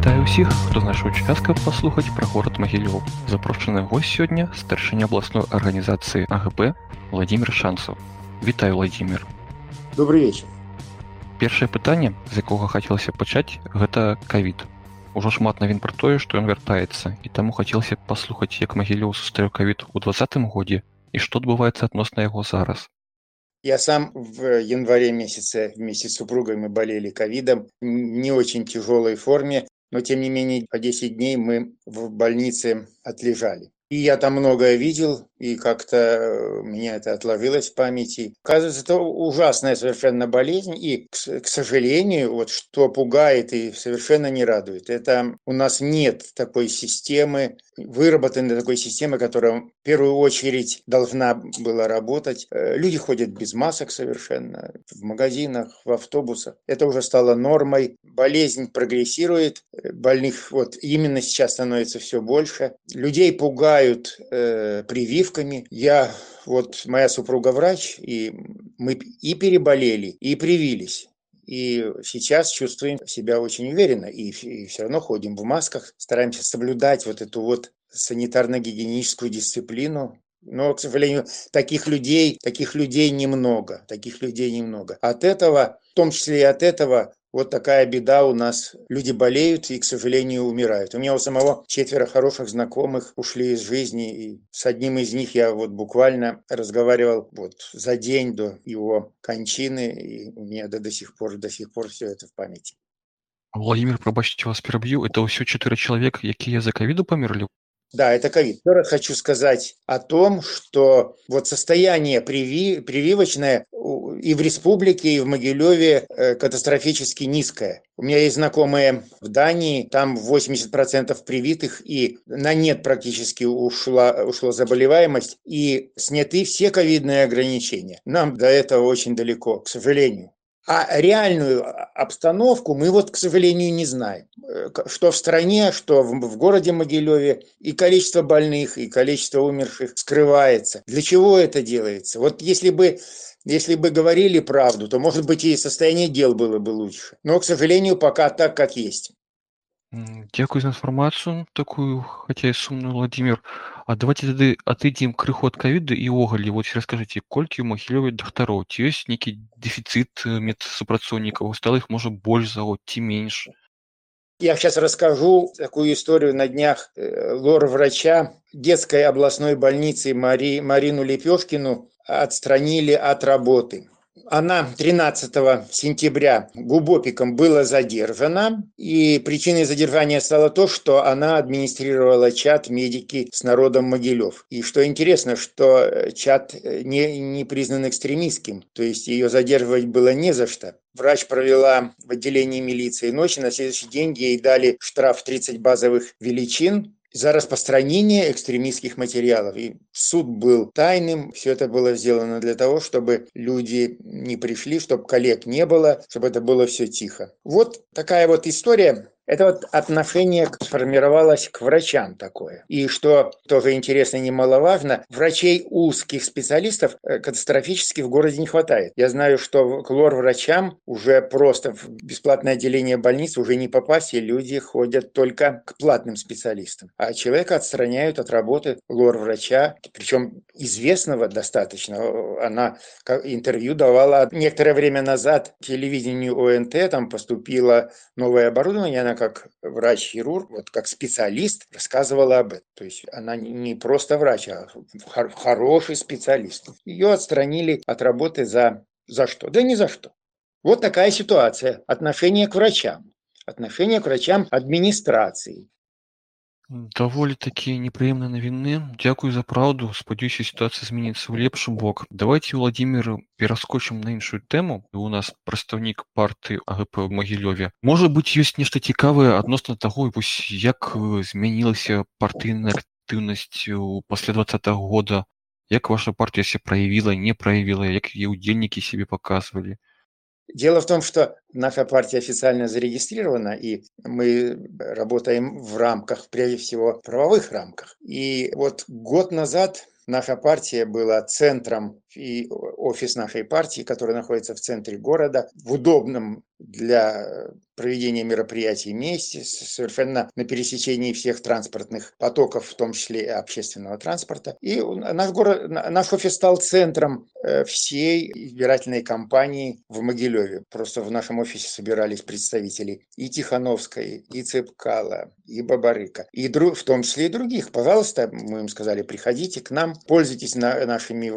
Вітаю ўсіх, хто знайшоў час, каб паслухаць пра горад Магілёў. Запрошаны гость сёння старшыня абласной арганізацыі АГП Владимир Шансаў. Вітаю Владимир. Добрый вечер. Першае пытанне, з якога хацелася пачаць, гэта кавід. Ужо шмат навін пра тое, што ён вяртаецца і таму хацелася паслухаць, як Магілёў сустрэў кавід у двадцатым годзе і што адбываецца адносна яго зараз. Я сам в январе месяце вместе с супругой мы болели ковидом в не очень тяжелой форме, но тем не менее по 10 дней мы в больнице отлежали. И я там многое видел, и как-то э, меня это отложилось в памяти. Оказывается, это ужасная совершенно болезнь, и, к сожалению, вот что пугает и совершенно не радует, это у нас нет такой системы, выработанной такой системы, которая в первую очередь должна была работать. Э, люди ходят без масок совершенно, в магазинах, в автобусах. Это уже стало нормой. Болезнь прогрессирует, э, больных вот именно сейчас становится все больше. Людей пугают э, прививки, прививками. Я, вот моя супруга врач, и мы и переболели, и привились. И сейчас чувствуем себя очень уверенно, и, и все равно ходим в масках, стараемся соблюдать вот эту вот санитарно-гигиеническую дисциплину, но, к сожалению, таких людей, таких людей немного, таких людей немного. От этого, в том числе и от этого, вот такая беда у нас. Люди болеют и, к сожалению, умирают. У меня у самого четверо хороших знакомых ушли из жизни. И с одним из них я вот буквально разговаривал вот за день до его кончины. И у меня до, до сих пор, до сих пор все это в памяти. Владимир, пробачьте вас перебью. Это все четыре человека, которые за ковиду померли? Да, это ковид. Еще раз хочу сказать о том, что вот состояние приви, прививочное и в республике, и в Могилеве э, катастрофически низкое. У меня есть знакомые в Дании, там 80% привитых, и на нет практически ушла, ушла заболеваемость, и сняты все ковидные ограничения. Нам до этого очень далеко, к сожалению. А реальную обстановку мы вот, к сожалению, не знаем. Э, что в стране, что в городе Могилеве и количество больных, и количество умерших скрывается. Для чего это делается? Вот если бы если бы говорили правду, то, может быть, и состояние дел было бы лучше. Но, к сожалению, пока так, как есть. Дякую за інфармацію такую хаця і сумную владимир А давайте тады отыдзем крыху ад кавіду і ўвогуле вот раскажыце колькі ў магілёве дактароў ці ёсць нейкі дэфіцыт медсупрацоўнікаў стала іх можа больш за год ці меньш Я сейчас расскажу такую историю на днях э, лор-врача детской областной больницы Мари, Марину Лепешкину отстранили от работы. Она 13 сентября Губопиком была задержана, и причиной задержания стало то, что она администрировала чат «Медики с народом Могилев». И что интересно, что чат не, не признан экстремистским, то есть ее задерживать было не за что. Врач провела в отделении милиции ночи, на следующий день ей дали штраф 30 базовых величин, за распространение экстремистских материалов. И суд был тайным, все это было сделано для того, чтобы люди не пришли, чтобы коллег не было, чтобы это было все тихо. Вот такая вот история. Это вот отношение сформировалось к врачам такое. И что тоже интересно и немаловажно, врачей узких специалистов э, катастрофически в городе не хватает. Я знаю, что к лор-врачам уже просто в бесплатное отделение больниц уже не попасть, и люди ходят только к платным специалистам. А человека отстраняют от работы лор-врача, причем известного достаточно. Она интервью давала некоторое время назад телевидению ОНТ, там поступило новое оборудование, она как врач-хирург, вот как специалист рассказывала об этом. То есть она не просто врач, а хороший специалист. Ее отстранили от работы за, за что? Да ни за что. Вот такая ситуация. Отношение к врачам. Отношение к врачам администрации. Даволі такія непрыемныя навіны. Дзякую за праўду. Спадзяюся, сітуацыя зменіцца ў лепшы бок. Давайте Владимир пераскочым на іншую тэму. У нас прадстаўнік партыі АГП ў Магілёве. Можа быць, ёсць нешта цікавае адносна таго, вось як змянілася партыйная актыўнасць пасля двадцатого года. Як ваша партыя се праявіла, не праявіла, як яе ўдзельнікі сябе паказвалі. Дело в том, что наша партия официально зарегистрирована, и мы работаем в рамках, прежде всего, правовых рамках. И вот год назад наша партия была центром и офис нашей партии, который находится в центре города, в удобном для проведения мероприятий месте, совершенно на пересечении всех транспортных потоков, в том числе и общественного транспорта. И наш, город, наш офис стал центром э, всей избирательной кампании в Могилеве. Просто в нашем офисе собирались представители и Тихановской, и Цепкала, и Бабарыка, и в том числе и других. Пожалуйста, мы им сказали, приходите к нам, пользуйтесь нашими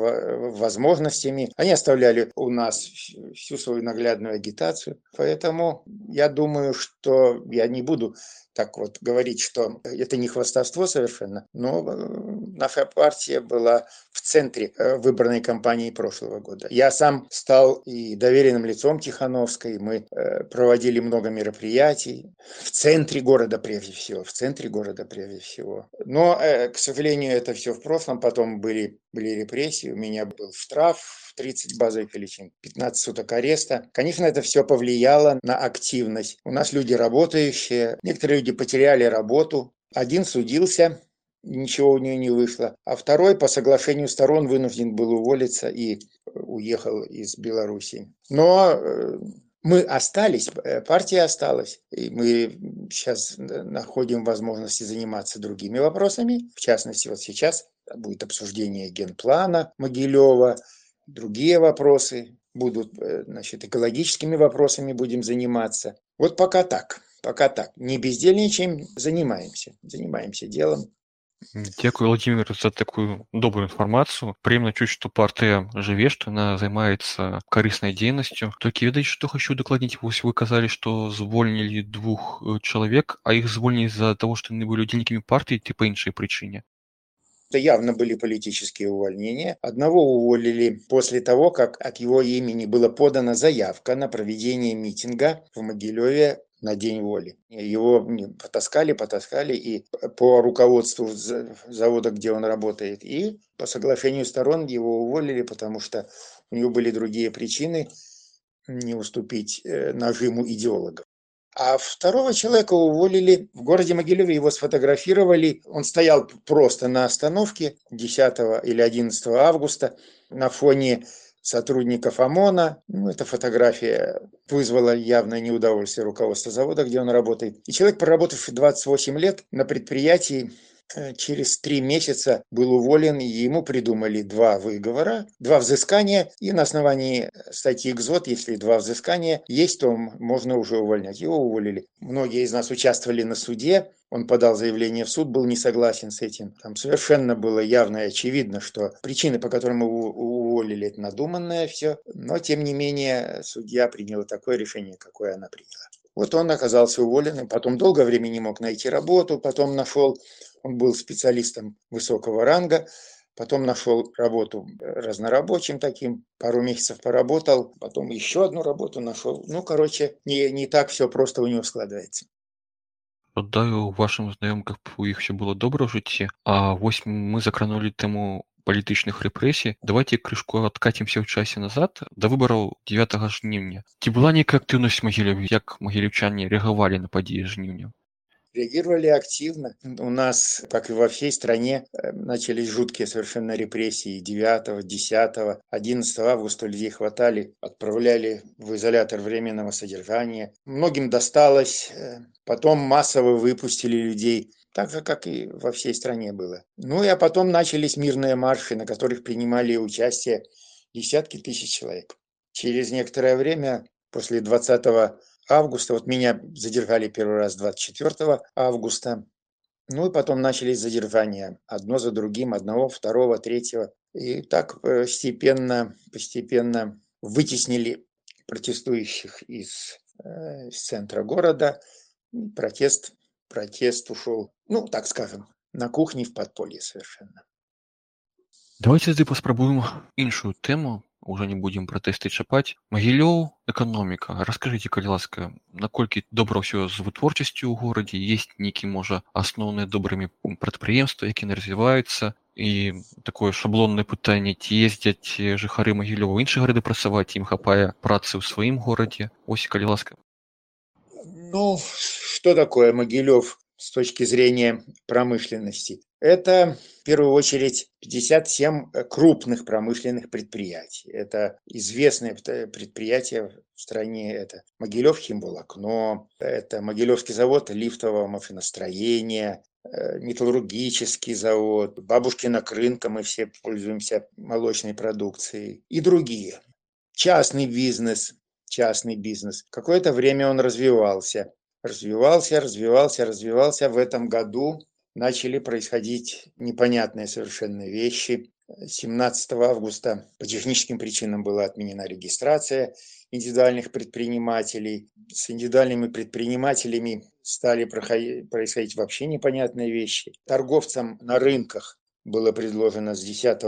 возможностями. Они оставляли у нас всю свою наглядную агитацию. Поэтому я думаю, что я не буду так вот говорить, что это не хвастовство совершенно, но э, наша партия была в центре э, выборной кампании прошлого года. Я сам стал и доверенным лицом Тихановской, мы э, проводили много мероприятий в центре города прежде всего, в центре города прежде всего. Но, к сожалению, это все в прошлом, потом были, были репрессии, у меня был штраф, 30 базовых величин, 15 суток ареста. Конечно, это все повлияло на активность. У нас люди работающие, некоторые люди потеряли работу. Один судился, ничего у нее не вышло. А второй по соглашению сторон вынужден был уволиться и уехал из Беларуси. Но э, мы остались, э, партия осталась, и мы сейчас находим возможности заниматься другими вопросами. В частности, вот сейчас будет обсуждение генплана Могилева, другие вопросы будут, э, значит, экологическими вопросами будем заниматься. Вот пока так, пока так. Не бездельничаем, занимаемся, занимаемся делом. Дякую, Владимир, за такую добрую інфармацыю. Прыемна чуць, што партыя жыве, што яна займаецца карыснай дзейнасцю. Толькі ведаеце, што хочу дакладніць. Вось вы казалі, што звольнілі двух э, чалавек, а іх звольнілі з-за таго, што яны былі удзельнікамі партыі ці па іншай прычыне. Это явно были политические увольнения. Одного уволили после того, как от его имени была подана заявка на проведение митинга в Могилеве на День воли. Его потаскали, потаскали и по руководству завода, где он работает, и по соглашению сторон его уволили, потому что у него были другие причины не уступить э, нажиму идеологов. А второго человека уволили в городе Могилеве, его сфотографировали. Он стоял просто на остановке 10 или 11 августа на фоне сотрудников ОМОНа. Ну, эта фотография вызвала явное неудовольствие руководства завода, где он работает. И человек, проработавший 28 лет на предприятии, через три месяца был уволен, и ему придумали два выговора, два взыскания, и на основании статьи КЗОТ, если два взыскания есть, то можно уже увольнять. Его уволили. Многие из нас участвовали на суде, он подал заявление в суд, был не согласен с этим. Там совершенно было явно и очевидно, что причины, по которым его уволили, это надуманное все. Но, тем не менее, судья приняла такое решение, какое она приняла. Вот он оказался уволенным, потом долгое время не мог найти работу, потом нашел он был специалистом высокого ранга, потом нашел работу разнорабочим таким, пару месяцев поработал, потом еще одну работу нашел. Ну, короче, не, не так все просто у него складывается. Гадаю, вашим знаёмках у іх все было добра ў жыцці А вось мы закранули тэму палітычных рэпрэсій давайте крышку адкацімся ў часе назад да выбараў 9 жніўня ці была нейкая актыўнасць магіле як магілевчане рэагавалі на падзеі жніўня реагировали активно. У нас, как и во всей стране, э, начались жуткие совершенно репрессии 9, 10, 11 августа людей хватали, отправляли в изолятор временного содержания. Многим досталось, э, потом массово выпустили людей, так же, как и во всей стране было. Ну и а потом начались мирные марши, на которых принимали участие десятки тысяч человек. Через некоторое время, после 20 августа. Вот меня задержали первый раз 24 августа. Ну и потом начались задержания одно за другим, одного, второго, третьего. И так постепенно, постепенно вытеснили протестующих из, э, из центра города. Протест, протест ушел, ну, так скажем, на кухне в подполье совершенно. Давайте тады паспрабуем іншую тэму уже не будем пратэсты чапаць магілёў эканоміка раскажыце калі ласка наколькі добра ўсё з вытворчасцю ў горадзе есть нейкі можа асноўныя добрымі прадпрыемства якія развіваюцца і такое шаблоннае пытанне ці ездзяць жыхары магілёва іншыя гарады працаваць ім хапае працы ў сваім горадзе ось калі ласка ну что такое могилев с точки зрения промышленности Это в первую очередь 57 крупных промышленных предприятий. Это известные предприятия в стране. Это Могилев химволокно, это Могилевский завод лифтового машиностроения, э, металлургический завод, Бабушкина крынка, мы все пользуемся молочной продукцией и другие. Частный бизнес, частный бизнес. Какое-то время он развивался. Развивался, развивался, развивался. В этом году начали происходить непонятные совершенно вещи. 17 августа по техническим причинам была отменена регистрация индивидуальных предпринимателей. С индивидуальными предпринимателями стали происходить вообще непонятные вещи. Торговцам на рынках было предложено с 10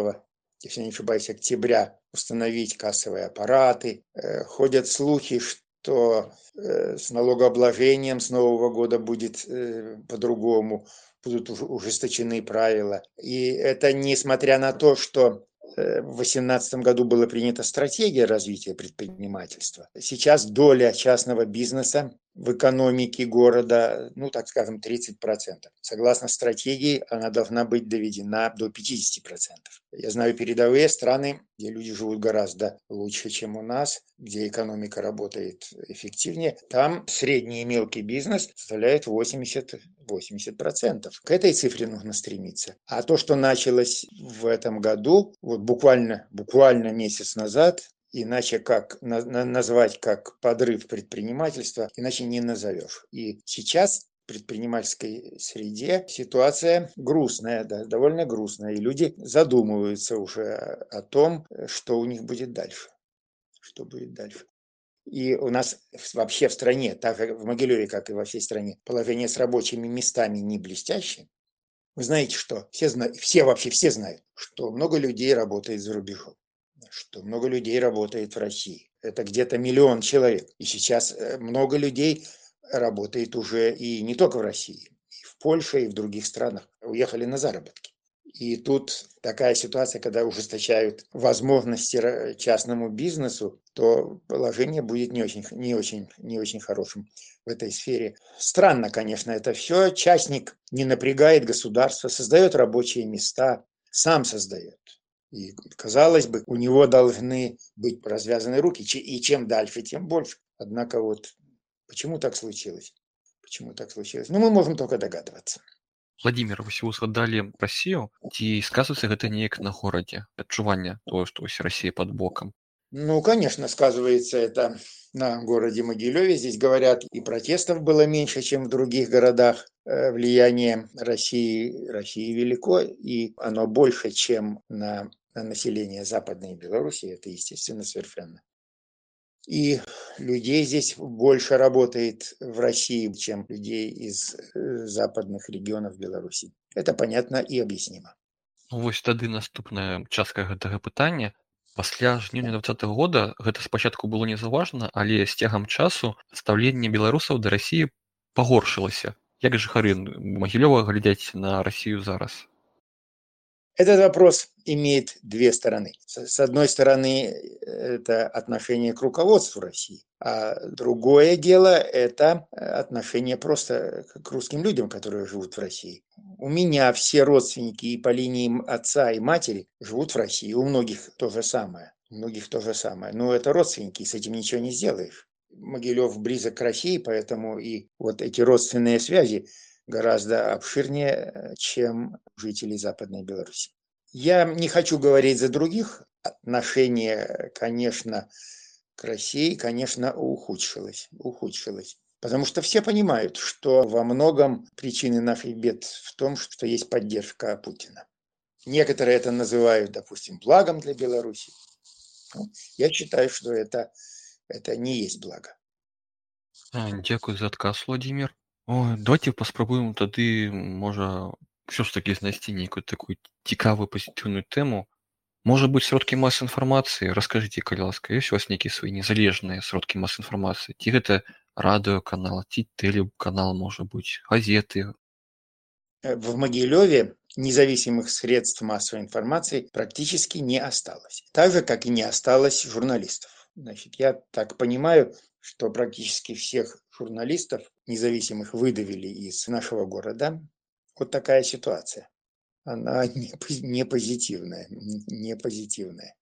если не ошибаюсь, октября установить кассовые аппараты. Э, ходят слухи, что э, с налогообложением с Нового года будет э, по-другому, будут ужесточены правила. И это несмотря на то, что в 2018 году была принята стратегия развития предпринимательства. Сейчас доля частного бизнеса в экономике города, ну, так скажем, 30%. Согласно стратегии, она должна быть доведена до 50%. Я знаю передовые страны, где люди живут гораздо лучше, чем у нас, где экономика работает эффективнее. Там средний и мелкий бизнес составляет 80 80%. К этой цифре нужно стремиться. А то, что началось в этом году, вот буквально, буквально месяц назад, иначе как назвать как подрыв предпринимательства, иначе не назовешь. И сейчас в предпринимательской среде ситуация грустная, да, довольно грустная, и люди задумываются уже о том, что у них будет дальше. Что будет дальше. И у нас вообще в стране, так как в Могилеве, как и во всей стране, положение с рабочими местами не блестящее. Вы знаете, что все, знают, все вообще все знают, что много людей работает за рубежом что много людей работает в России. Это где-то миллион человек. И сейчас э, много людей работает уже и не только в России, и в Польше, и в других странах. Уехали на заработки. И тут такая ситуация, когда ужесточают возможности частному бизнесу, то положение будет не очень, не очень, не очень хорошим в этой сфере. Странно, конечно, это все. Частник не напрягает государство, создает рабочие места, сам создает. И, казалось бы, у него должны быть развязаны руки, и чем дальше, тем больше. Однако вот почему так случилось? Почему так случилось? Ну, мы можем только догадываться. Владимир вы згадалі Россию, ці сказывается гэта неяк на горадзе адчуванне тое што вось Россия под боком ну конечно сказывается это на городе Могилеве здесь говорят и протестов было меньше чем в других городах э, влияние России России велико и оно больше чем на население Западной Беларуси, это естественно совершенно. И людей здесь больше работает в России, чем людей из э, западных регионов Беларуси. Это понятно и объяснимо. Ну, вось тады наступная частка гэтага пытання пасля жніўня двадцатого года гэта спачатку было незаўважна але з цягам часу стаўленне беларусаў да рассіі пагоршылася як жыхары магілёва глядзяць на Россию зараз Этот вопрос имеет две стороны. С одной стороны, это отношение к руководству России, а другое дело – это отношение просто к русским людям, которые живут в России. У меня все родственники и по линии отца и матери живут в России, у многих то же самое. У многих то же самое. Но это родственники, с этим ничего не сделаешь. Могилев близок к России, поэтому и вот эти родственные связи гораздо обширнее, чем жители Западной Беларуси. Я не хочу говорить за других. Отношение, конечно, к России, конечно, ухудшилось. ухудшилось. Потому что все понимают, что во многом причины наших бед в том, что есть поддержка Путина. Некоторые это называют, допустим, благом для Беларуси. Ну, я считаю, что это, это не есть благо. Дякую за отказ, Владимир. Ой, давайте паспрабуем тады можа все ж таки знайсці нейкую такую цікавую пазітыўную тэму можа быть сродкі мас інфармацыі расскажитеце калі ласка ёсць у вас нейкія свае незалежныя сродкі мас інфармацыі ці гэта радыёканал ці тэлеканал можа быть газеты э, в Могилеве независимых средств массовой информации практически не осталось. Так же, как и не осталось журналистов. Значит, я так понимаю, что практически всех журналистов независимых выдавили из нашего города. Вот такая ситуация. она не позитивная, не позитивная.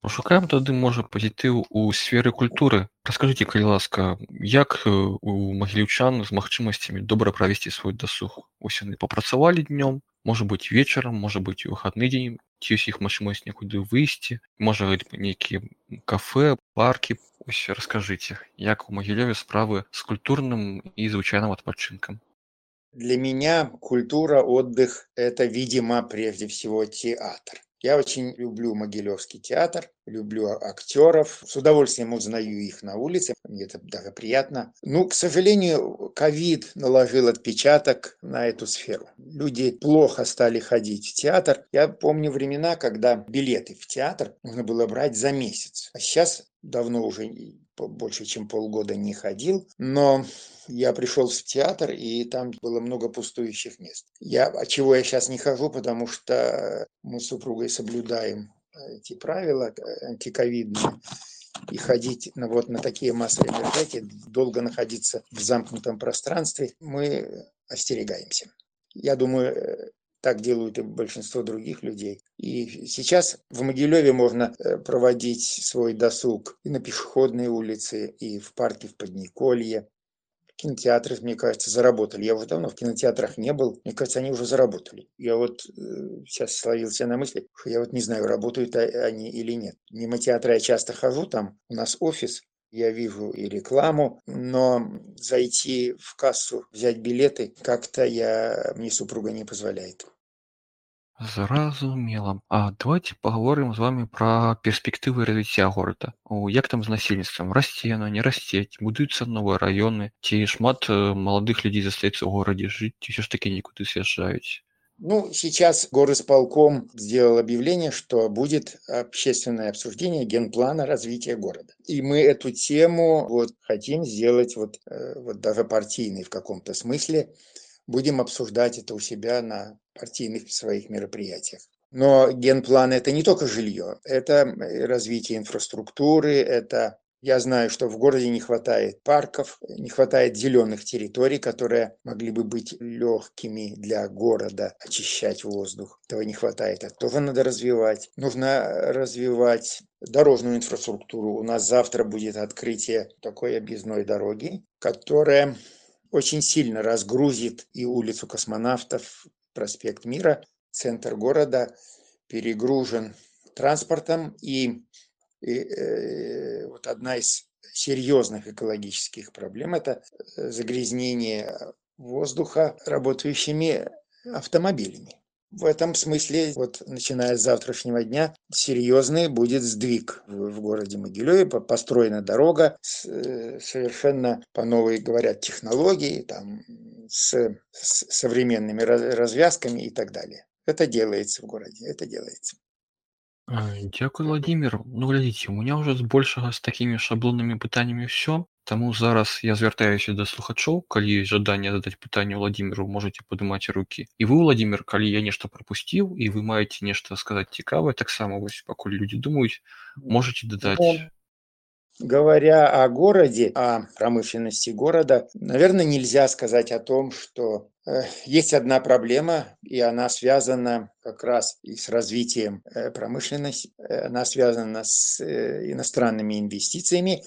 Пашукаем тады можа пазітыў у сферы культуры. Раскажыце, калі ласка, як у магіліўчан з магчымасцямі добра правесці свой дасуг. Вось яны папрацавалі днём, можа быць вечарам, можа быць у выхадны дзень, ці ёсць іх магчымасць некуды выйсці, можа нейкія кафе, паркі. Ось раскажыце, як у Магілёве справы з культурным і звычайным адпачынкам. Для меня культура, отдых – это, видимо, прежде всего театр. Я очень люблю Могилевский театр, люблю актеров, с удовольствием узнаю их на улице, мне это даже приятно. Ну, к сожалению, ковид наложил отпечаток на эту сферу. Люди плохо стали ходить в театр. Я помню времена, когда билеты в театр нужно было брать за месяц. А сейчас давно уже больше, чем полгода не ходил, но я пришел в театр, и там было много пустующих мест. Я, чего я сейчас не хожу, потому что мы с супругой соблюдаем эти правила э, антиковидные. И ходить ну, вот на такие массовые мероприятия, долго находиться в замкнутом пространстве, мы остерегаемся. Я думаю, э, так делают и большинство других людей. И сейчас в Могилеве можно э, проводить свой досуг и на пешеходной улице, и в парке в Подниколье. Кинотеатры, мне кажется, заработали. Я уже давно в кинотеатрах не был. Мне кажется, они уже заработали. Я вот э, сейчас словился на мысли, что я вот не знаю, работают они или нет. Мимо театра я часто хожу, там у нас офис, я вижу и рекламу, но зайти в кассу, взять билеты, как-то я, мне супруга не позволяет. Зразумела. А давайте паговорым з вами пра перспектывы развіцця горада. У як там з насельніцтвам расце яно, не расце, ці будуюцца новыя раёны, ці шмат э, маладых людзей застаецца ў горадзе жыць, ці ўсё ж такі нікуды съезжаюць. Ну, сейчас горосполком сделал объявление, что будет общественное обсуждение генплана развития города. И мы эту тему вот хотим сделать вот, э, вот даже партийной в каком-то смысле. Будем обсуждать это у себя на партийных своих мероприятиях. Но генплан – это не только жилье, это развитие инфраструктуры, это я знаю, что в городе не хватает парков, не хватает зеленых территорий, которые могли бы быть легкими для города, очищать воздух. Этого не хватает. Это тоже надо развивать. Нужно развивать дорожную инфраструктуру. У нас завтра будет открытие такой объездной дороги, которая очень сильно разгрузит и улицу космонавтов, проспект Мира, центр города перегружен транспортом, и, и э, вот одна из серьезных экологических проблем – это э, загрязнение воздуха работающими автомобилями. В этом смысле, вот начиная с завтрашнего дня, серьезный будет сдвиг в, городе Могилеве. Построена дорога с, э, совершенно по новой, говорят, технологии, там, с, с современными развязками и так далее. Это делается в городе, это делается. Дзякуй владимир ну глядзіце у меня уже збольшага з такімі шаблоннымі пытаннямі ўсё Таму зараз я звяртаюся да слухачоў калі ёсць жаданне задаць пытанне владимиру можете падымаць руки і вы владимир калі я нешта прапусціў і вы маеце нешта сказаць цікавае таксама вось пакуль людзі думаюць можете дадаць Говоря о городе, о промышленности города, наверное, нельзя сказать о том, что э, есть одна проблема, и она связана как раз и с развитием э, промышленности, э, она связана с иностранными инвестициями,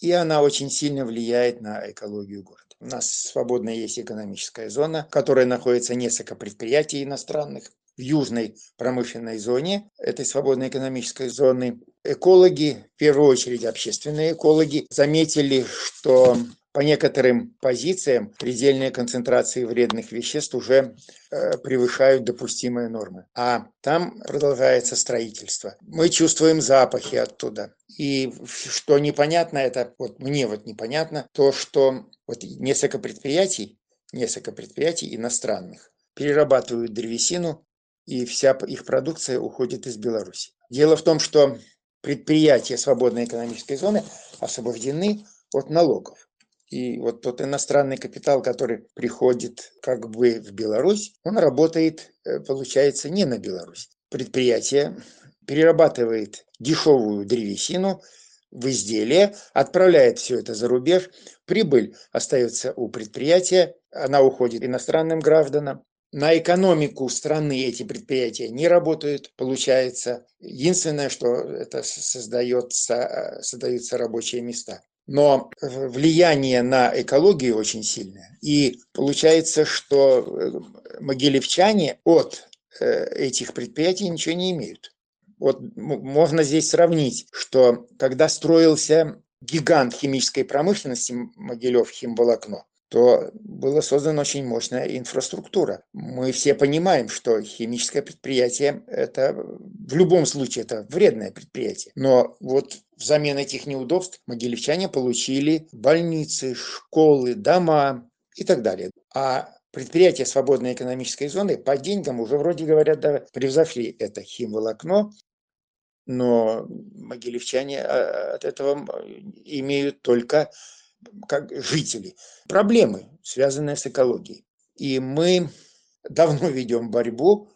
и она очень сильно влияет на экологию города. У нас свободная есть экономическая зона, которая находится несколько предприятий иностранных. В южной промышленной зоне этой свободной экономической зоны экологи, в первую очередь общественные экологи, заметили, что по некоторым позициям предельные концентрации вредных веществ уже э, превышают допустимые нормы. А там продолжается строительство. Мы чувствуем запахи оттуда. И что непонятно, это вот мне вот непонятно, то, что вот несколько предприятий, несколько предприятий иностранных перерабатывают древесину, и вся их продукция уходит из Беларуси. Дело в том, что предприятия свободной экономической зоны освобождены от налогов. И вот тот иностранный капитал, который приходит как бы в Беларусь, он работает, э, получается, не на Беларусь. Предприятие перерабатывает дешевую древесину в изделие, отправляет все это за рубеж, прибыль остается у предприятия, она уходит иностранным гражданам, на экономику страны эти предприятия не работают, получается. Единственное, что это создается, создаются рабочие места. Но влияние на экологию очень сильное. И получается, что э, могилевчане от э, этих предприятий ничего не имеют. Вот можно здесь сравнить, что когда строился гигант химической промышленности Могилев химволокно, то была создана очень мощная инфраструктура. Мы все понимаем, что химическое предприятие – это в любом случае это вредное предприятие. Но вот взамен этих неудобств могилевчане получили больницы, школы, дома и так далее. А предприятия свободной экономической зоны по деньгам уже вроде говорят, да, превзошли это химволокно, но могилевчане а, от этого имеют только как жители. Проблемы, связанные с экологией. И мы давно ведем борьбу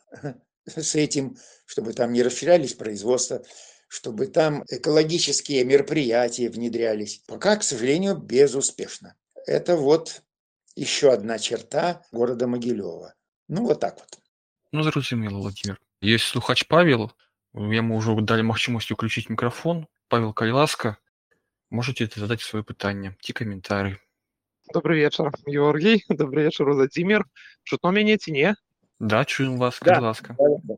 с этим, чтобы там не расширялись производства, чтобы там экологические мероприятия внедрялись. Пока, к сожалению, безуспешно. Это вот еще одна черта города Могилева. Ну, вот так вот. Ну, зрозуміло, Владимир. Есть слухач Павел. Ему уже дали можливість включить микрофон. Павел Кайласка. Можете задать своє питання, ті коментарі. Добрый вечер, Георгий. Добрый вечер, Владимир. Чутно меня ці не? Да, чуем вас, да. ласка. Да, Э,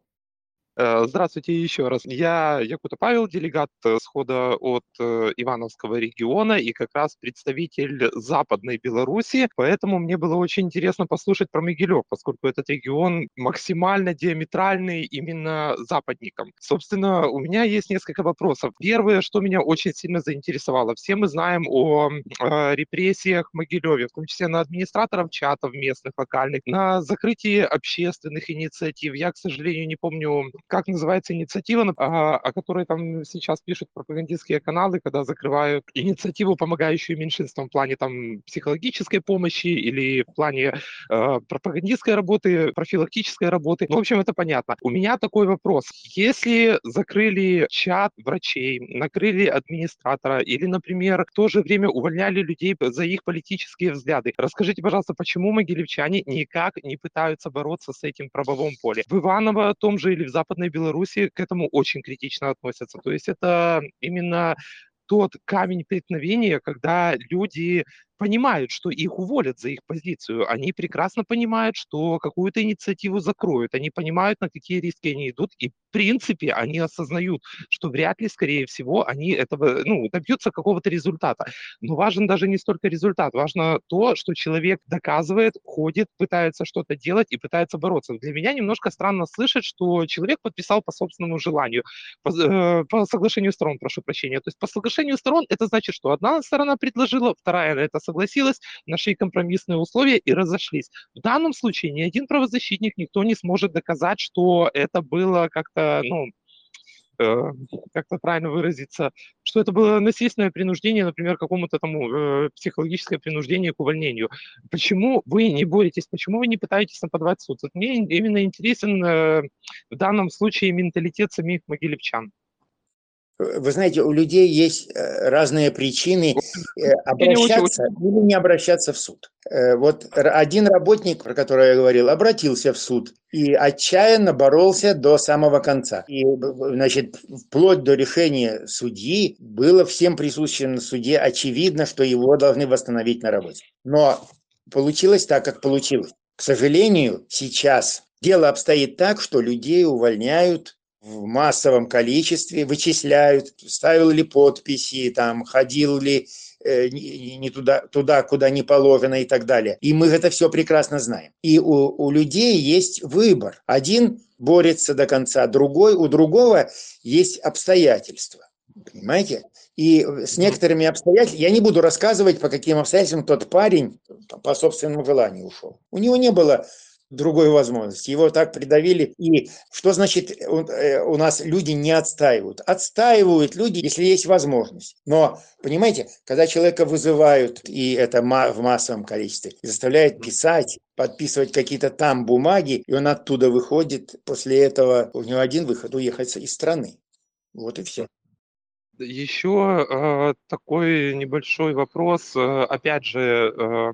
здравствуйте еще раз. Я Якута Павел, делегат э, схода от э, Ивановского региона и как раз представитель Западной Беларуси, поэтому мне было очень интересно послушать про Могилев, поскольку этот регион максимально диаметральный именно западникам. Собственно, у меня есть несколько вопросов. Первое, что меня очень сильно заинтересовало. Все мы знаем о, о репрессиях в Могилеве, в том числе на администраторов чатов местных, локальных, на закрытии общественных инициатив. Я, к сожалению, не помню как называется инициатива, а, о которой там сейчас пишут пропагандистские каналы, когда закрывают инициативу, помогающую меньшинствам в плане там психологической помощи или в плане э, пропагандистской работы, профилактической работы. Ну, в общем, это понятно. У меня такой вопрос. Если закрыли чат врачей, накрыли администратора или, например, в то же время увольняли людей за их политические взгляды, расскажите, пожалуйста, почему могилевчане никак не пытаются бороться с этим правовом поле? В Иваново том же или в Западной Западной Беларуси к этому очень критично относятся. То есть это именно тот камень преткновения, когда люди понимают, что их уволят за их позицию. Они прекрасно понимают, что какую-то инициативу закроют. Они понимают, на какие риски они идут. И в принципе они осознают, что вряд ли, скорее всего, они этого, ну, добьются какого-то результата. Но важен даже не столько результат, важно то, что человек доказывает, ходит, пытается что-то делать и пытается бороться. Для меня немножко странно слышать, что человек подписал по собственному желанию, по, э, по соглашению сторон, прошу прощения. То есть по соглашению сторон это значит, что одна сторона предложила, вторая это согласилась, нашли компромиссные условия и разошлись. В данном случае ни один правозащитник, никто не сможет доказать, что это было как-то, ну, э, как-то правильно выразиться, что это было насильственное принуждение, например, какому-то тому э, психологическое принуждение к увольнению. Почему вы не боретесь, почему вы не пытаетесь нападать суд? Вот мне именно интересен э, в данном случае менталитет самих могилевчан. Вы знаете, у людей есть э, разные причины э, обращаться или не обращаться в суд. Э, вот один работник, про которого я говорил, обратился в суд и отчаянно боролся до самого конца. И, значит, вплоть до решения судьи было всем присутствующим на суде очевидно, что его должны восстановить на работе. Но получилось так, как получилось. К сожалению, сейчас дело обстоит так, что людей увольняют в массовом количестве, вычисляют, ставил ли подписи, там, ходил ли э, не туда, туда, куда не положено и так далее. И мы это все прекрасно знаем. И у, у людей есть выбор. Один борется до конца, другой, у другого есть обстоятельства. Понимаете? И с некоторыми обстоятельствами, я не буду рассказывать, по каким обстоятельствам тот парень по собственному желанию ушел. У него не было другой возможности. Его так придавили. И что значит э, у нас люди не отстаивают? Отстаивают люди, если есть возможность. Но, понимаете, когда человека вызывают, и это в массовом количестве, заставляют писать, подписывать какие-то там бумаги, и он оттуда выходит, после этого у него один выход – уехать из страны. Вот и все. Еще э, такой небольшой вопрос, э, опять же, э,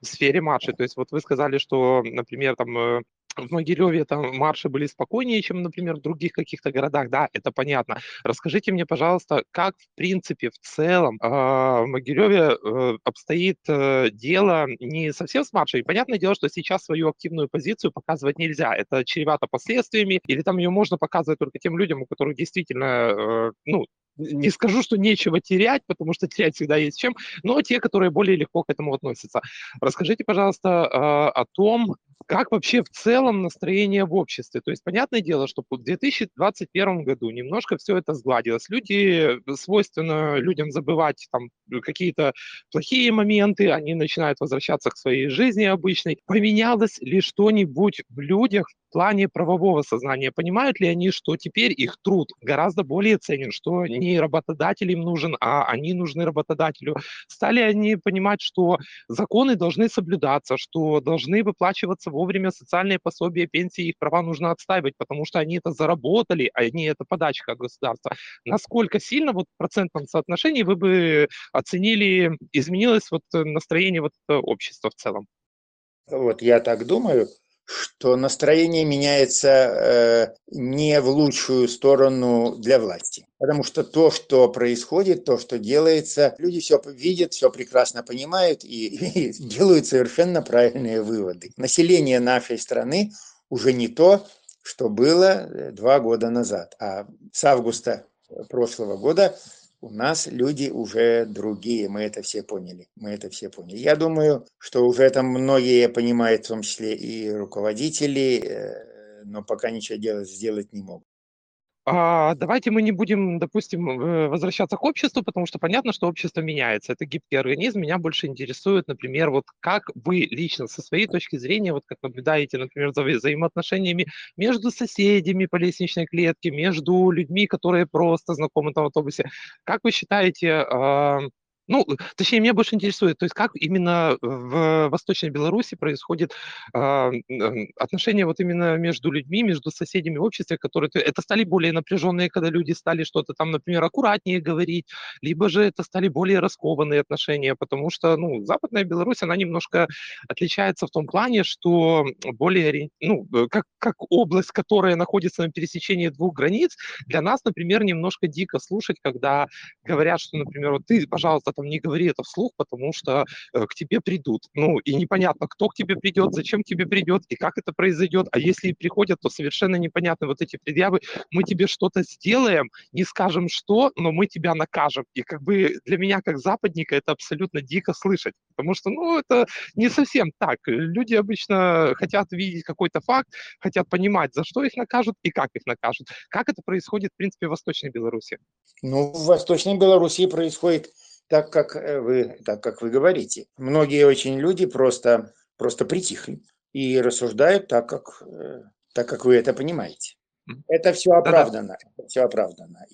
в сфере матча. То есть вот вы сказали, что, например, там э, в Могилеве там марши были спокойнее, чем, например, в других каких-то городах, да, это понятно. Расскажите мне, пожалуйста, как, в принципе, в целом э, в Могилеве э, обстоит э, дело не совсем с маршей. Понятное дело, что сейчас свою активную позицию показывать нельзя, это чревато последствиями, или там ее можно показывать только тем людям, у которых действительно, э, ну, не скажу, что нечего терять, потому что терять всегда есть чем, но те, которые более легко к этому относятся. Расскажите, пожалуйста, э, о том, как вообще в целом настроение в обществе? То есть, понятное дело, что в 2021 году немножко все это сгладилось. Люди, э, свойственно людям забывать там какие-то плохие моменты, они начинают возвращаться к своей жизни обычной. Поменялось ли что-нибудь в людях в плане правового сознания? Понимают ли они, что теперь их труд гораздо более ценен, что не работодатель им нужен, а они нужны работодателю? Стали они понимать, что законы должны соблюдаться, что должны выплачиваться вовремя социальные пособия, пенсии, их права нужно отстаивать, потому что они это заработали, а не это подачка государства. Насколько сильно вот в процентном соотношении вы бы оценили, изменилось вот настроение вот общества в целом? Вот я так думаю, что настроение меняется э, не в лучшую сторону для власти. Потому что то, что происходит, то, что делается, люди все видят, все прекрасно понимают и, и делают совершенно правильные выводы. Население нашей страны уже не то, что было э, два года назад. А с августа прошлого года у нас люди уже другие, мы это все поняли, мы это все поняли. Я думаю, что уже это многие понимают, в том числе и руководители, э, но пока ничего делать, сделать не могут. А, давайте мы не будем, допустим, э, возвращаться к обществу, потому что понятно, что общество меняется. Это гибкий организм. Меня больше интересует, например, вот как вы лично со своей точки зрения, вот как наблюдаете, например, за взаимоотношениями между соседями по лестничной клетке, между людьми, которые просто знакомы там в автобусе. Как вы считаете, а, ну, точнее, меня больше интересует, то есть как именно в Восточной Беларуси происходит э, отношения вот именно между людьми, между соседями в которые... Это стали более напряженные, когда люди стали что-то там, например, аккуратнее говорить, либо же это стали более раскованные отношения, потому что, ну, Западная Беларусь, она немножко отличается в том плане, что более, ну, э, как, как область, которая находится на пересечении двух границ, для нас, например, немножко дико слушать, когда говорят, что, например, вот ты, пожалуйста, там не говори это вслух, потому что э, к тебе придут. Ну, и непонятно, кто к тебе придет, зачем к тебе придет и как это произойдет. А если и приходят, то совершенно непонятны вот эти предъявы. Мы тебе что-то сделаем, не скажем что, но мы тебя накажем. И как бы для меня, как западника, это абсолютно дико слышать. Потому что, ну, это не совсем так. Люди обычно хотят видеть какой-то факт, хотят понимать, за что их накажут и как их накажут. Как это происходит, в принципе, в Восточной Беларуси? Ну, в Восточной Беларуси происходит так, как э, вы, так, как вы говорите. Многие очень люди просто, просто притихли и рассуждают так, как, э, так, как вы это понимаете. Это все оправдано. Это все оправдано.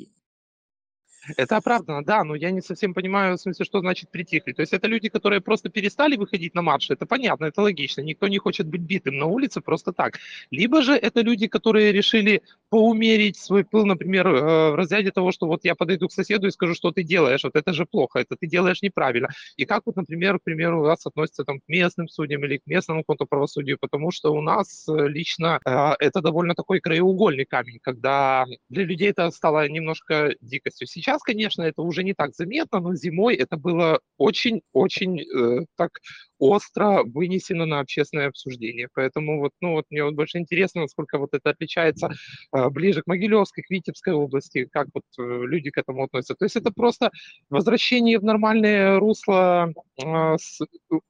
Это оправдано, да, но я не совсем понимаю, в смысле, что значит притихли. То есть это люди, которые просто перестали выходить на марши, это понятно, это логично. Никто не хочет быть битым на улице просто так. Либо же это люди, которые решили поумерить свой пыл, например, э, в разряде того, что вот я подойду к соседу и скажу, что ты делаешь, вот это же плохо, это ты делаешь неправильно. И как вот, например, к примеру, у вас относится там к местным судьям или к местному какому правосудию, потому что у нас э, лично э, это довольно такой краеугольный камень, когда для людей это стало немножко дикостью. Сейчас Сейчас, конечно, это уже не так заметно, но зимой это было очень-очень э, так остро вынесено на общественное обсуждение. Поэтому вот, ну, вот мне вот больше интересно, насколько вот это отличается э, ближе к Могилевской, к Витебской области, как вот э, люди к этому относятся. То есть это просто возвращение в нормальное русло э, с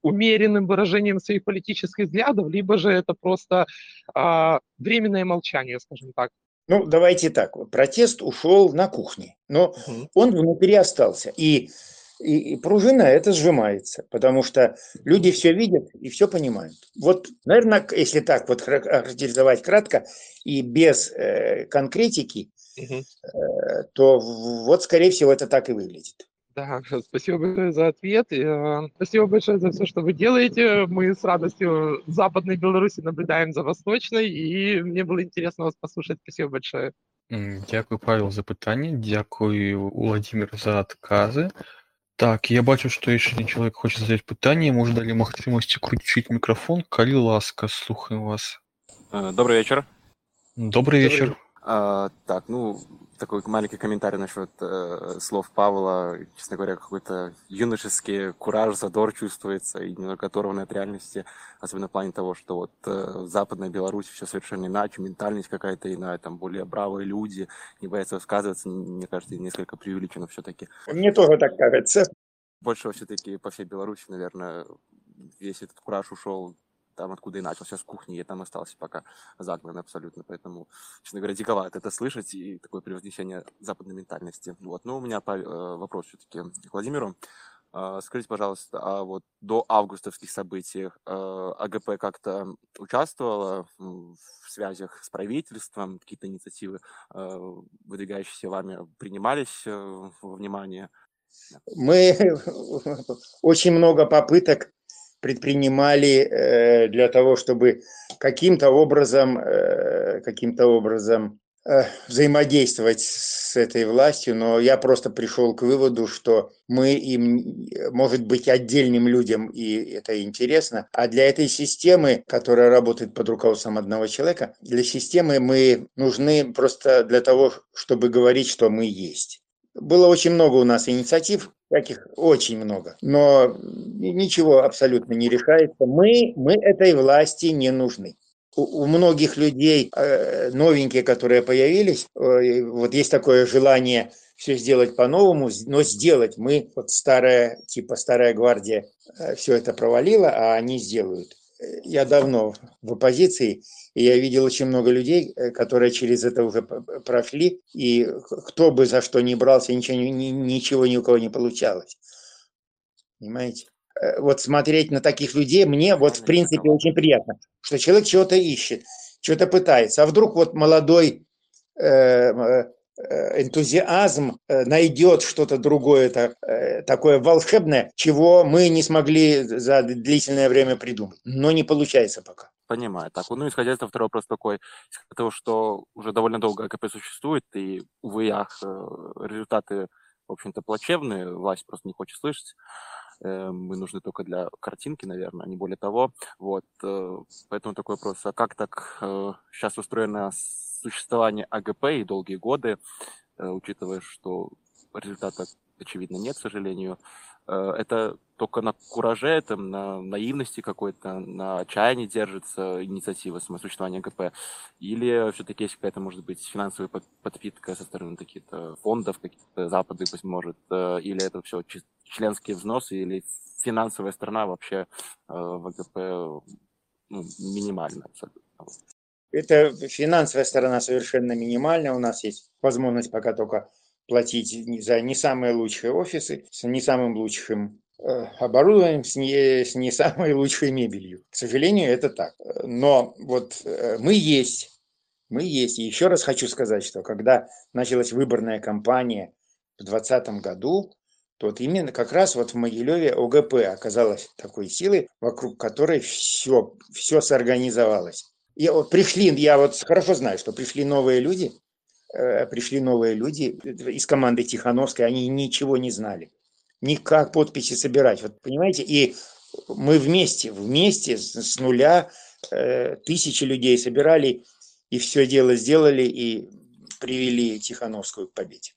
умеренным выражением своих политических взглядов, либо же это просто э, временное молчание, скажем так. Ну, давайте так. Протест ушел на кухне, но угу. он внутри остался. И, и, и пружина это сжимается, потому что люди все видят и все понимают. Вот, наверное, если так вот характеризовать кратко и без э, конкретики, угу. э, то вот, скорее всего, это так и выглядит. Да, спасибо большое за ответ. Э, спасибо большое за все, что вы делаете. Мы с радостью в Западной Беларуси наблюдаем за Восточной, и мне было интересно вас послушать. Спасибо большое. Дякую, Павел, за питання. Дякую, Владимир, за отказы. Так, я бачу, што яшчэ один чалавек хоча задаць пытанне, можа далі магчымасць уключыць мікрафон, калі ласка, слухаем вас. Э, добрый вечер. Добрый вечер. А, так, ну, такой маленький комментарий насчет э, слов Павла. Честно говоря, какой-то юношеский кураж, задор чувствуется и немного оторванный от реальности, особенно в плане того, что вот э, в Западной Беларуси все совершенно иначе, ментальность какая-то иная, там более бравые люди, не боятся высказываться, мне кажется, несколько преувеличено все-таки. Мне тоже так кажется. Больше все-таки по всей Беларуси, наверное, весь этот кураж ушел там, откуда и начался, с кухни, я там остался пока загнан абсолютно, поэтому, честно говоря, диковато это слышать и такое превознесение западной ментальности. Вот, но у меня э, вопрос все-таки к Владимиру. А, скажите, пожалуйста, а вот до августовских событий э, АГП как-то участвовала в связях с правительством, какие-то инициативы, э, выдвигающиеся вами, принимались во внимание? Мы очень много попыток предпринимали э, для того, чтобы каким-то образом, э, каким-то образом э, взаимодействовать с этой властью, но я просто пришел к выводу, что мы им, может быть, отдельным людям, и это интересно, а для этой системы, которая работает под руководством одного человека, для системы мы нужны просто для того, чтобы говорить, что мы есть. Было очень много у нас инициатив, Таких очень много. Но ничего абсолютно не решается. Мы, мы этой власти не нужны. У, многих людей, э, новенькие, которые появились, э, вот есть такое желание все сделать по-новому, но сделать мы, вот старая, типа старая гвардия, э, все это провалила, а они сделают я давно в оппозиции, и я видел очень много людей, э, которые через это уже прошли, и кто бы за что ни брался, ничего, ничего ни у кого не получалось. Понимаете? Э, вот смотреть на таких людей мне вот в принципе очень приятно, что человек чего-то ищет, что-то пытается. А вдруг вот молодой Э, энтузиазм э, найдет что-то другое, э, такое волшебное, чего мы не смогли за длительное время придумать. Но не получается пока. Понимаю. Так, ну, исходя из этого, второй вопрос такой. Из того, что уже довольно долго АКП существует, и, увы, ах, результаты, в общем-то, плачевные, власть просто не хочет слышать. Мы нужны только для картинки, наверное, не более того. Вот. Поэтому такой вопрос. А как так сейчас устроена существование АГП и долгие годы, э, учитывая, что результата, очевидно, нет, к сожалению, э, это только на кураже, это на наивности какой-то, на отчаянии держится инициатива самосуществования ГП? Или все-таки есть какая-то, может быть, финансовая подпитка со стороны каких-то фондов, каких-то запады, быть может, э, или это все членские взносы, или финансовая сторона вообще в ГП ну, минимальна абсолютно? Это финансовая сторона совершенно минимальная. У нас есть возможность пока только платить за не самые лучшие офисы, с не самым лучшим э, оборудованием, с не, с не самой лучшей мебелью. К сожалению, это так. Но вот э, мы есть. Мы есть. И еще раз хочу сказать, что когда началась выборная кампания в 2020 году, то вот именно как раз вот в Могилеве ОГП оказалась такой силой, вокруг которой все, все сорганизовалось. Я вот пришли, я вот хорошо знаю, что пришли новые люди, э, пришли новые люди из команды Тихановской, они ничего не знали, никак подписи собирать, вот понимаете, и мы вместе, вместе с нуля э, тысячи людей собирали и все дело сделали и привели Тихановскую к победе.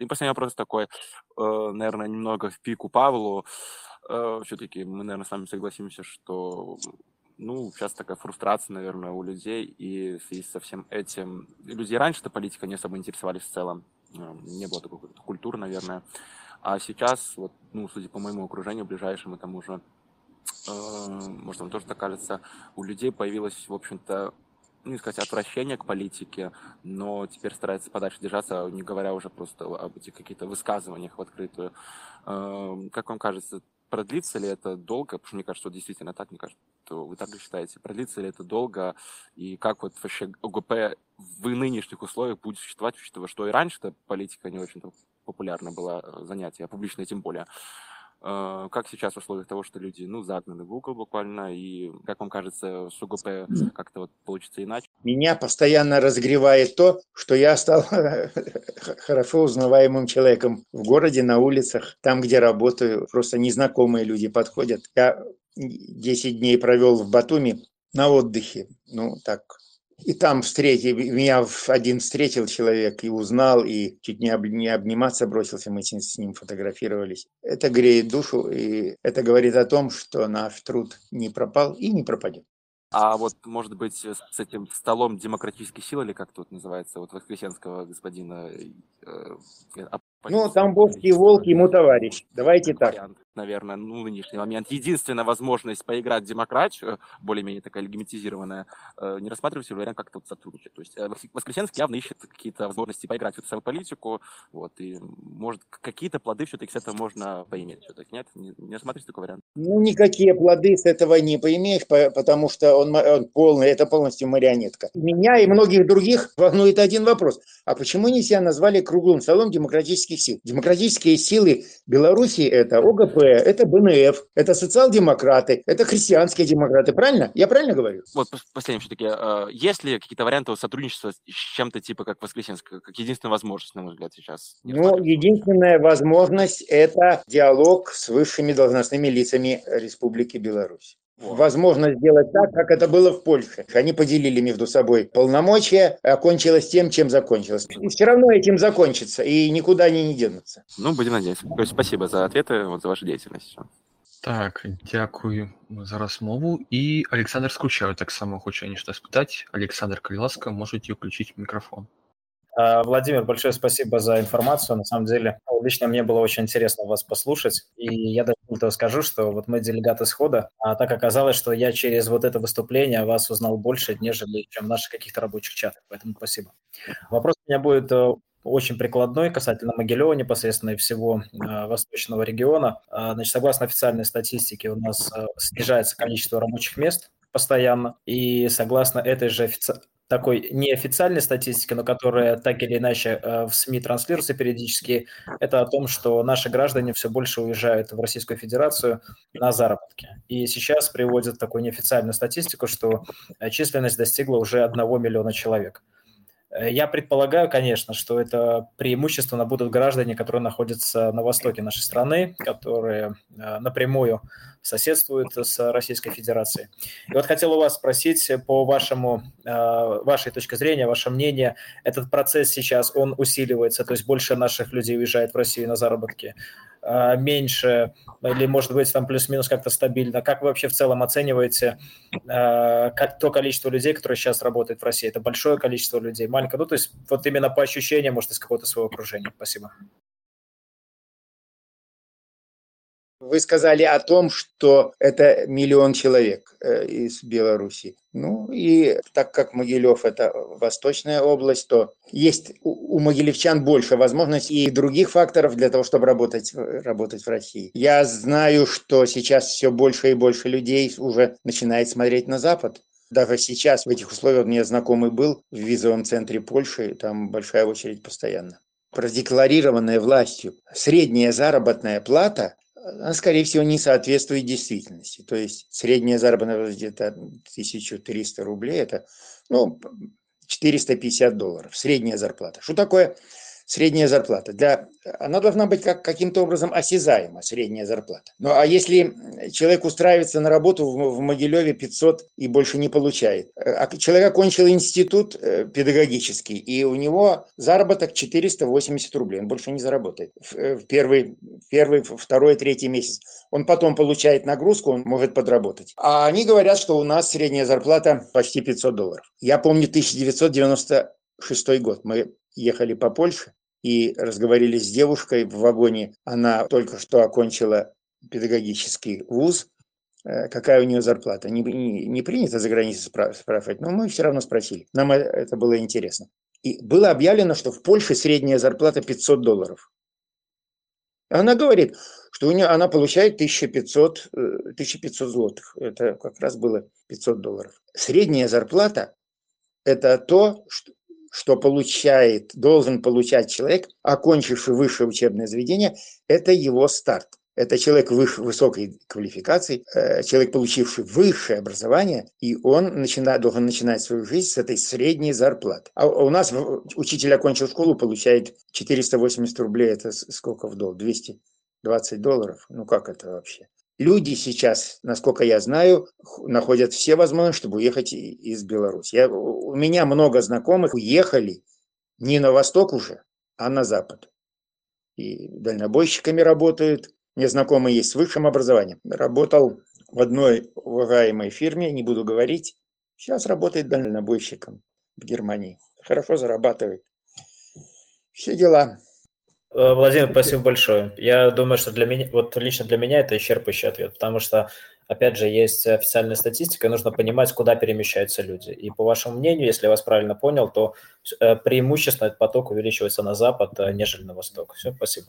И последний вопрос такой, э, наверное, немного в пику Павлу. Все-таки мы, наверное, с вами согласимся, что ну, сейчас такая фрустрация, наверное, у людей, и в связи со всем этим... Люди раньше-то политика не особо интересовались в целом, эм, не было такой культуры, наверное, а сейчас, вот, ну, судя по моему окружению, ближайшему тому же, э, может, вам тоже так кажется, у людей появилось, в общем-то, ну, не сказать, отвращение к политике, но теперь старается подальше держаться, не говоря уже просто об этих каких-то высказываниях в открытую. Э, как вам кажется, продлится ли это долго, потому что мне кажется, что действительно так, мне кажется, что вы так же считаете, продлится ли это долго, и как вот вообще ОГП в нынешних условиях будет существовать, учитывая, что и раньше-то политика не очень-то популярна была э, занятие, а публичное тем более. Э, как сейчас в условиях того, что люди, ну, загнаны в угол буквально, и, как вам кажется, с УГП как-то вот получится иначе? Меня постоянно разгревает то, что я стал хорошо узнаваемым человеком в городе, на улицах, там, где работаю. Просто незнакомые люди подходят. Я 10 дней провел в Батуми на отдыхе. Ну, так, И там встретил, меня один встретил человек и узнал, и чуть не, об, не обниматься бросился, мы с ним фотографировались. Это греет душу, и это говорит о том, что наш труд не пропал и не пропадет. А вот, может быть, с этим столом демократической силы, или как тут называется, вот Воскресенского господина э, ну, Тамбовский волк ему товарищ. Давайте так. Наверное, ну, нынешний момент. Единственная возможность поиграть в демократию, более-менее такая легимитизированная, э, не рассматривайте вариант как-то вот сотрудничать. То есть э, Воскресенский явно ищет какие-то возможности поиграть в эту самую политику, вот, и, может, какие-то плоды все-таки с этого можно поиметь все-таки, нет? Не, не рассматривайте такой вариант? Ну, никакие плоды с этого не поимеешь, потому что он, он полный, это полностью марионетка. Меня и многих других волнует один вопрос. А почему не себя назвали круглым столом демократических сил. Демократические силы Беларуси – это ОГП, это БНФ, это социал-демократы, это христианские демократы. Правильно? Я правильно говорю? Вот последнее все-таки. Э, есть ли какие-то варианты сотрудничества с чем-то типа как Воскресенск, как единственная возможность, на мой взгляд, сейчас? Ну, единственная возможность – это диалог с высшими должностными лицами Республики Беларусь возможно сделать так, как это было в Польше. Они поделили между собой полномочия, окончилось тем, чем закончилось. И все равно этим закончится, и никуда они не денутся. Ну, будем надеяться. То есть спасибо за ответы, вот за вашу деятельность. Так, дякую за размову. І Александр Скучаю так само хоче нечто спитати. Александр, коли ласка, можете включить микрофон. А, Владимир, большое спасибо за информацию. На самом деле, лично мне было очень интересно вас послушать. И я даже скажу, что вот мы делегаты схода, а так оказалось, что я через вот это выступление вас узнал больше, нежели чем в наших каких-то рабочих чатах. Поэтому спасибо. Вопрос у меня будет э, очень прикладной касательно Могилева непосредственно и всего э, восточного региона. Э, значит, согласно официальной статистике, у нас э, снижается количество рабочих мест постоянно, и согласно этой же офици такой неофициальной статистики, но которая так или иначе э, в СМИ транслируется периодически, это о том, что наши граждане все больше уезжают в Российскую Федерацию на заработки. И сейчас приводят такую неофициальную статистику, что э, численность достигла уже 1 миллиона человек. Э, я предполагаю, конечно, что это преимущественно будут граждане, которые находятся на востоке нашей страны, которые напрямую соседствует с Российской Федерацией. И вот хотел у вас спросить по вашему, э, вашей точке зрения, ваше мнение, этот процесс сейчас, он усиливается, то есть больше наших людей уезжает в Россию на заработки, э, меньше, или, может быть, там плюс-минус как-то стабильно. Как вы вообще в целом оцениваете э, то количество людей, которые сейчас работают в России? Это большое количество людей, маленькое? Ну, то есть вот именно по ощущениям, может, из какого-то своего окружения. Спасибо. Вы сказали о том, что это миллион человек э, из Беларуси. Ну и так как Могилев – это восточная область, то есть у могилевчан больше возможностей и других факторов для того, чтобы работать, работать в России. Я знаю, что сейчас все больше и больше людей уже начинает смотреть на Запад. Даже сейчас в этих условиях меня знакомый был в визовом центре Польши, там большая очередь постоянно продекларированная властью средняя заработная плата она, скорее всего, не соответствует действительности. То есть средняя заработная где-то 1300 рублей, это ну, 450 долларов, средняя зарплата. Что такое средняя зарплата. Для, она должна быть как, каким-то образом осязаема, средняя зарплата. Ну а если человек устраивается на работу в, Могилеве 500 и больше не получает, а человек окончил институт э, педагогический, и у него заработок 480 рублей, он больше не заработает э, в первый, первый, второй, третий месяц. Он потом получает нагрузку, он может подработать. А они говорят, что у нас средняя зарплата почти 500 долларов. Я помню 1996 год. Мы ехали по Польше, и разговаривали с девушкой в вагоне. Она только что окончила педагогический вуз. Э, какая у нее зарплата? Не, не, не принято за границей спрашивать, но мы все равно спросили. Нам это было интересно. И было объявлено, что в Польше средняя зарплата 500 долларов. Она говорит, что у нее, она получает 1500, 1500 э, злотых. Это как раз было 500 долларов. Средняя зарплата – это то, что, что получает, должен получать человек, окончивший высшее учебное заведение, это его старт. Это человек высокой квалификации, э, человек, получивший высшее образование, и он начинает, должен начинать свою жизнь с этой средней зарплаты. А у нас учитель окончил школу, получает 480 рублей, это сколько в доллар? 220 долларов? Ну как это вообще? люди сейчас, насколько я знаю, находят все возможности, чтобы уехать из Беларуси. Я, у меня много знакомых уехали не на восток уже, а на запад. И дальнобойщиками работают. Мне знакомый есть с высшим образованием. Работал в одной уважаемой фирме, не буду говорить. Сейчас работает дальнобойщиком в Германии. Хорошо зарабатывает. Все дела. Э, Владимир, спасибо большое. Я думаю, что для меня, вот лично для меня это исчерпывающий ответ, потому что, опять же, есть официальная статистика, и нужно понимать, куда перемещаются люди. И по вашему мнению, если я вас правильно понял, то э, преимущественно этот поток увеличивается на запад, а нежели на восток. Все, спасибо.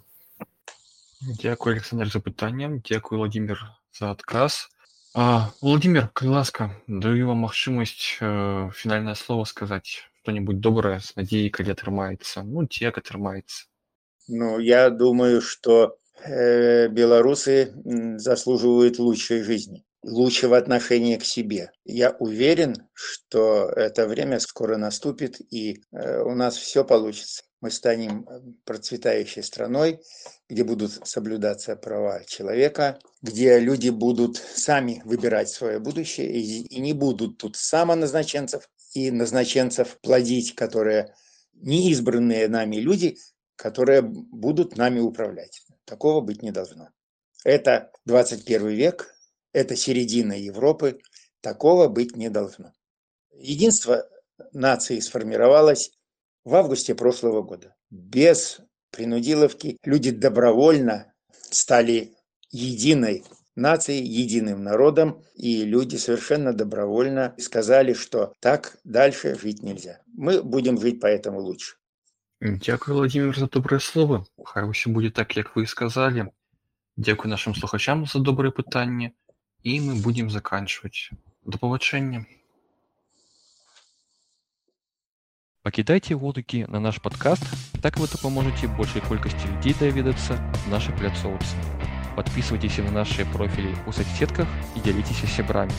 Дякую, Александр, за питание. Дякую, Владимир, за отказ. А, Владимир, калі ласка, даю вам магчымасць э, фінальнае слово сказаць што-нибудь добрае з надзеяй, калі атрымаецца. Ну, ці як атрымаецца. Ну, я думаю, что э, белорусы заслуживают лучшей жизни, лучшего отношения к себе. Я уверен, что это время скоро наступит, и э, у нас все получится. Мы станем э, процветающей страной, где будут соблюдаться права человека, где люди будут сами выбирать свое будущее и, и не будут тут самоназначенцев и назначенцев плодить, которые неизбранные нами люди которые будут нами управлять. Такого быть не должно. Это 21 век, это середина Европы, такого быть не должно. Единство нации сформировалось в августе прошлого года. Без принудиловки люди добровольно стали единой нацией, единым народом, и люди совершенно добровольно сказали, что так дальше жить нельзя. Мы будем жить поэтому лучше. Дякую, Владимир, за добрые словы. Хай усё будзе так, як вы і сказалі. Дзякуй нашим слухачам за добрые пытанні і мы будем заканчивать. До пабачэння. Пакідайце водыкі на наш подкаст, так вы дапаможаце большай колькасці людзей даведацца аб нашай пляцоўцы. Подписывайтесь на наши профили у соцсетках и делитесь с сябрамі.